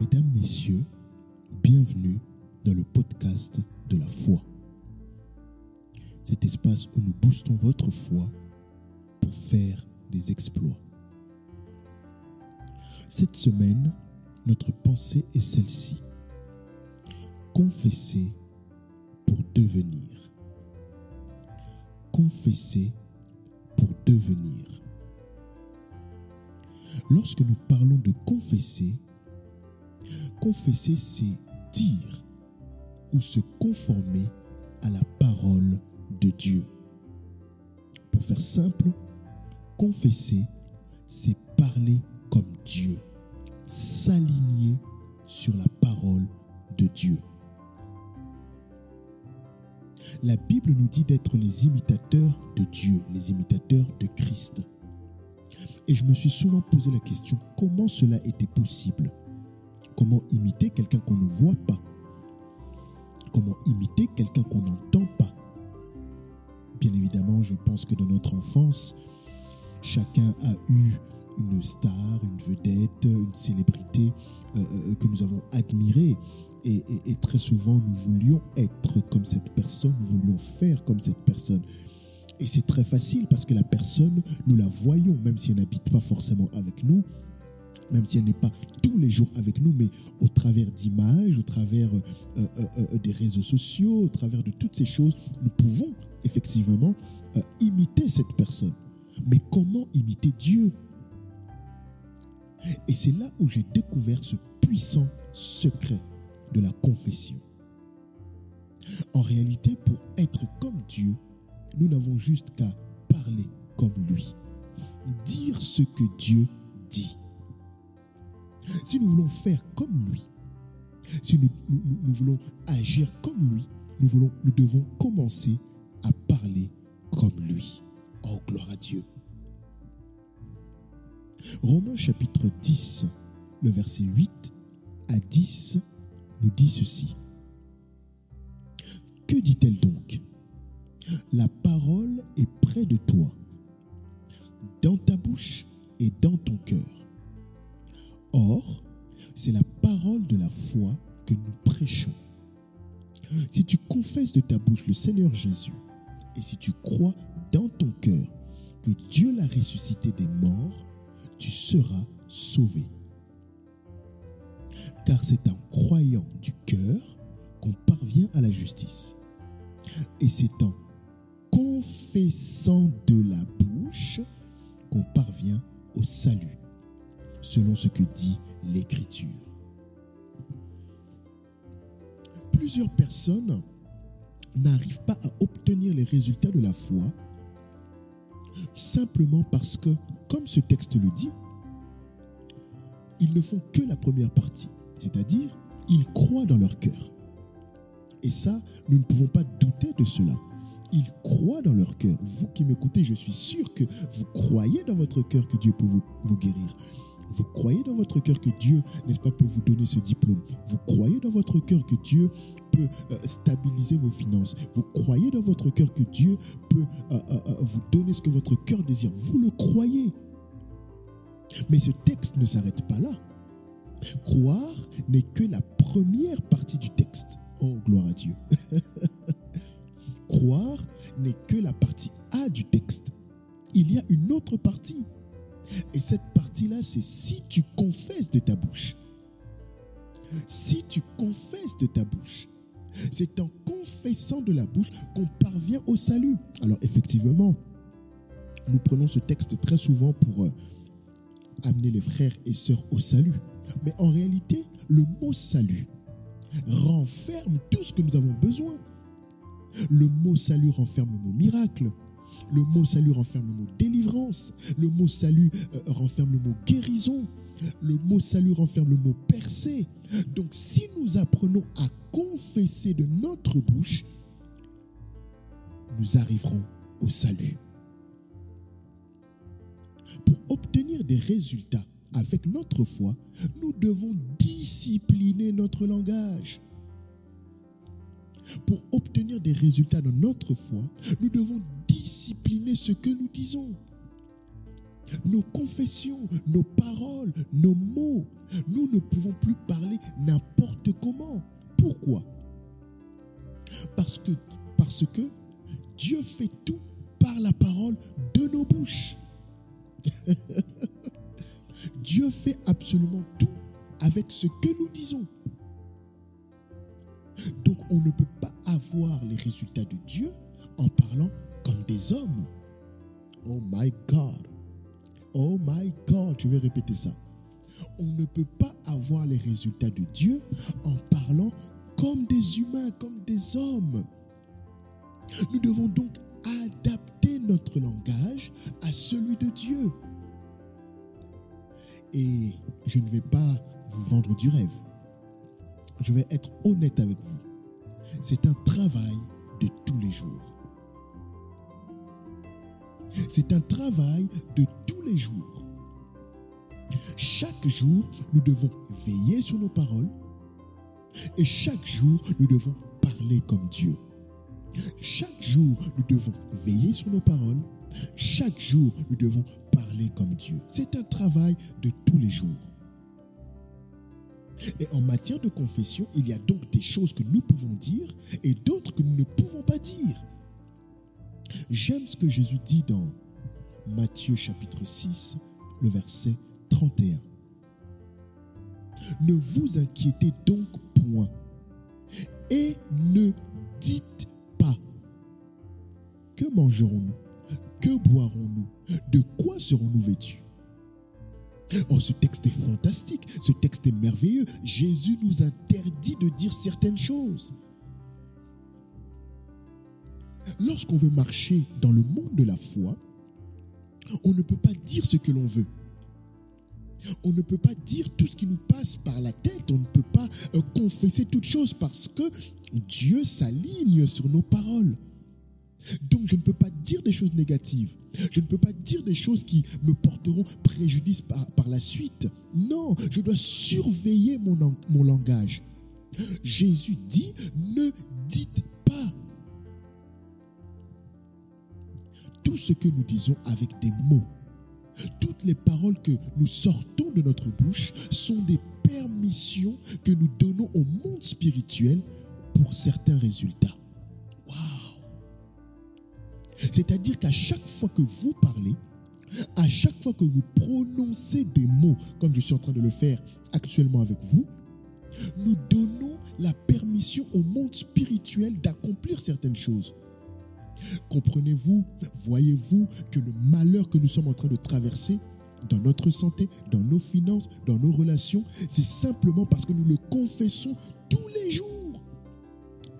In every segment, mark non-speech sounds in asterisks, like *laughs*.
Mesdames, Messieurs, bienvenue dans le podcast de la foi. Cet espace où nous boostons votre foi pour faire des exploits. Cette semaine, notre pensée est celle-ci. Confesser pour devenir. Confesser pour devenir. Lorsque nous parlons de confesser, confesser, c'est dire ou se conformer à la parole de Dieu. Pour faire simple, confesser, c'est parler comme Dieu, s'aligner sur la parole de Dieu. La Bible nous dit d'être les imitateurs de Dieu, les imitateurs de Christ. Et je me suis souvent posé la question, comment cela était possible? Comment imiter quelqu'un qu'on ne voit pas? Comment imiter quelqu'un qu'on n'entend pas? Bien évidemment, je pense que dans notre enfance, chacun a eu une star, une vedette, une célébrité euh, euh, que nous avons admirée. Et, très souvent, nous voulions être comme cette personne, nous voulions faire comme cette personne. Et c'est très facile parce que la personne, nous la voyons, même si elle n'habite pas forcément avec nous, même si elle n'est pas tous les jours avec nous, mais au travers d'images, au travers euh, euh, des réseaux sociaux, au travers de toutes ces choses, nous pouvons effectivement imiter cette personne. Mais comment imiter Dieu? Et c'est là où j'ai découvert ce puissant secret de la confession. En réalité, pour être comme Dieu, nous n'avons juste qu'à parler comme lui, dire ce que Dieu. Si nous voulons faire comme lui, si nous, voulons agir comme lui, nous, voulons, nous devons commencer à parler comme lui. Oh, gloire à Dieu. Romains chapitre 10, le verset 8 à 10 nous dit ceci. Que dit-elle donc? La parole est près de toi, dans ta bouche et dans ton cœur. Or, c'est la parole de la foi que nous prêchons. Si tu confesses de ta bouche le Seigneur Jésus, et si tu crois dans ton cœur que Dieu l'a ressuscité des morts, tu seras sauvé. Car c'est en croyant du cœur qu'on parvient à la justice. Et c'est en confessant de la bouche qu'on parvient au salut, selon ce que dit l'Écriture. Plusieurs personnes n'arrivent pas à obtenir les résultats de la foi simplement parce que, comme ce texte le dit, ils ne font que la première partie, c'est-à-dire ils croient dans leur cœur. Et ça, nous ne pouvons pas douter de cela. Ils croient dans leur cœur. Vous qui m'écoutez, je suis sûr que vous croyez dans votre cœur que Dieu peut vous, guérir. Vous croyez dans votre cœur que Dieu, n'est-ce pas, peut vous donner ce diplôme? Vous croyez dans votre cœur que Dieu peut euh, stabiliser vos finances? Vous croyez dans votre cœur que Dieu peut euh, euh, vous donner ce que votre cœur désire? Vous le croyez. Mais ce texte ne s'arrête pas là. Croire n'est que la première partie du texte. Oh, gloire à Dieu. *laughs* Croire n'est que la partie A du texte. Il y a une autre partie. Et cette partie-là, c'est si tu confesses de ta bouche. Si tu confesses de ta bouche. C'est en confessant de la bouche qu'on parvient au salut. Alors effectivement, nous prenons ce texte très souvent pour euh, amener les frères et sœurs au salut. Mais en réalité, le mot salut renferme tout ce que nous avons besoin. Le mot salut renferme le mot miracle. Le mot salut renferme le mot délivrance. Le mot salut euh, renferme le mot guérison. Le mot salut renferme le mot percée. Donc si nous apprenons à confesser de notre bouche, nous arriverons au salut. Pour obtenir des résultats avec notre foi, nous devons discipliner notre langage. Pour obtenir des résultats dans notre foi, nous devons discipliner ce que nous disons. nos confessions, nos paroles, nos mots. Nous ne pouvons plus parler n'importe comment. Pourquoi? Parce que, parce que Dieu fait tout par la parole de nos bouches. *laughs* Dieu fait absolument tout avec ce que nous disons. Donc on ne peut pas avoir les résultats de Dieu en parlant comme des hommes. Oh my God. Oh my God, je vais répéter ça. On ne peut pas avoir les résultats de Dieu en parlant comme des humains, comme des hommes. Nous devons donc adapter notre langage à celui de Dieu. Et je ne vais pas vous vendre du rêve. Je vais être honnête avec vous. C'est un travail de tous les jours. C'est un travail de tous les jours. Chaque jour, nous devons veiller sur nos paroles et chaque jour, nous devons parler comme Dieu. Chaque jour, nous devons veiller sur nos paroles. Chaque jour, nous devons parler comme Dieu. C'est un travail de tous les jours. Et en matière de confession, il y a donc des choses que nous pouvons dire et d'autres que nous ne pouvons pas dire. J'aime ce que Jésus dit dans Matthieu chapitre 6, le verset 31. Ne vous inquiétez donc point et ne dites pas que mangerons-nous, que boirons-nous, de quoi serons-nous vêtus? Oh, ce texte est fantastique, ce texte est merveilleux. Jésus nous interdit de dire certaines choses. Lorsqu'on veut marcher dans le monde de la foi, on ne peut pas dire ce que l'on veut. On ne peut pas dire tout ce qui nous passe par la tête. On ne peut pas euh, confesser toutes choses parce que Dieu s'aligne sur nos paroles. Donc je ne peux pas dire des choses négatives. Je ne peux pas dire des choses qui me porteront préjudice par, la suite. Non, je dois surveiller mon, mon langage. Jésus dit, ne dites Tout ce que nous disons avec des mots, toutes les paroles que nous sortons de notre bouche sont des permissions que nous donnons au monde spirituel pour certains résultats. Waouh C'est-à-dire qu'à chaque fois que vous parlez, à chaque fois que vous prononcez des mots, comme je suis en train de le faire actuellement avec vous, nous donnons la permission au monde spirituel d'accomplir certaines choses. Comprenez-vous, voyez-vous que le malheur que nous sommes en train de traverser dans notre santé, dans nos finances, dans nos relations, c'est simplement parce que nous le confessons tous les jours.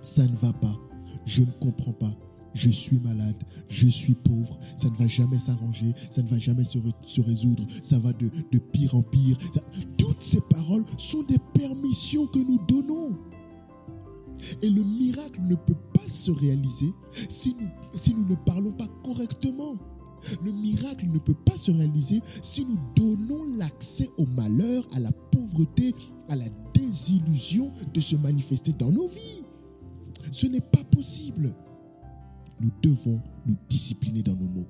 Ça ne va pas, je ne comprends pas, je suis malade, je suis pauvre, ça ne va jamais s'arranger, ça ne va jamais se, résoudre, ça va de, pire en pire. toutes ces paroles sont des permissions que nous donnons. Et le miracle ne peut pas se réaliser si nous, ne parlons pas correctement. Le miracle ne peut pas se réaliser si nous donnons l'accès au malheur, à la pauvreté, à la désillusion de se manifester dans nos vies. Ce n'est pas possible. Nous devons nous discipliner dans nos mots.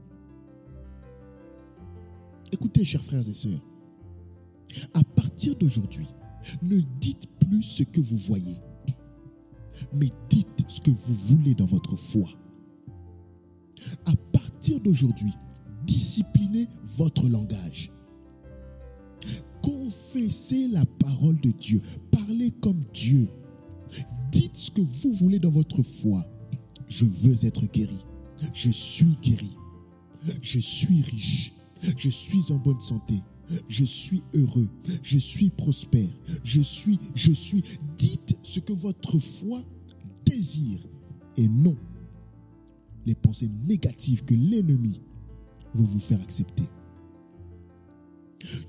Écoutez, chers frères et sœurs, à partir d'aujourd'hui, ne dites plus ce que vous voyez mais dites ce que vous voulez dans votre foi. À partir d'aujourd'hui, disciplinez votre langage. Confessez la parole de Dieu. Parlez comme Dieu. Dites ce que vous voulez dans votre foi. Je veux être guéri. Je suis guéri. Je suis riche. Je suis en bonne santé. Je suis heureux. Je suis prospère. Je suis, je suis. Dites ce que votre foi désire et non les pensées négatives que l'ennemi veut vous faire accepter.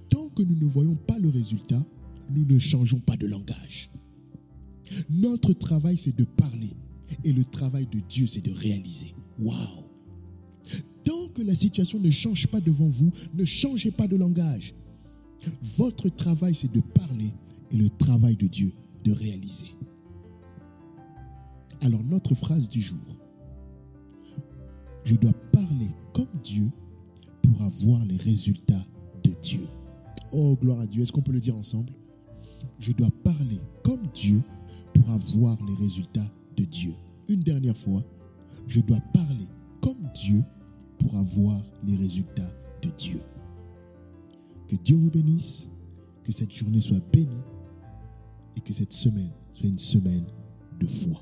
Tant que nous ne voyons pas le résultat, nous ne changeons pas de langage. Notre travail, c'est de parler. Et le travail de Dieu, c'est de réaliser. Waouh! Que la situation ne change pas devant vous, ne changez pas de langage. Votre travail, c'est de parler et le travail de Dieu, de réaliser. Alors notre phrase du jour, je dois parler comme Dieu, pour avoir les résultats de Dieu. Oh, gloire à Dieu. Est-ce qu'on peut le dire ensemble? Je dois parler comme Dieu pour avoir les résultats de Dieu. Une dernière fois, je dois parler comme Dieu pour avoir les résultats de Dieu. Que Dieu vous bénisse, que cette journée soit bénie et que cette semaine soit une semaine de foi.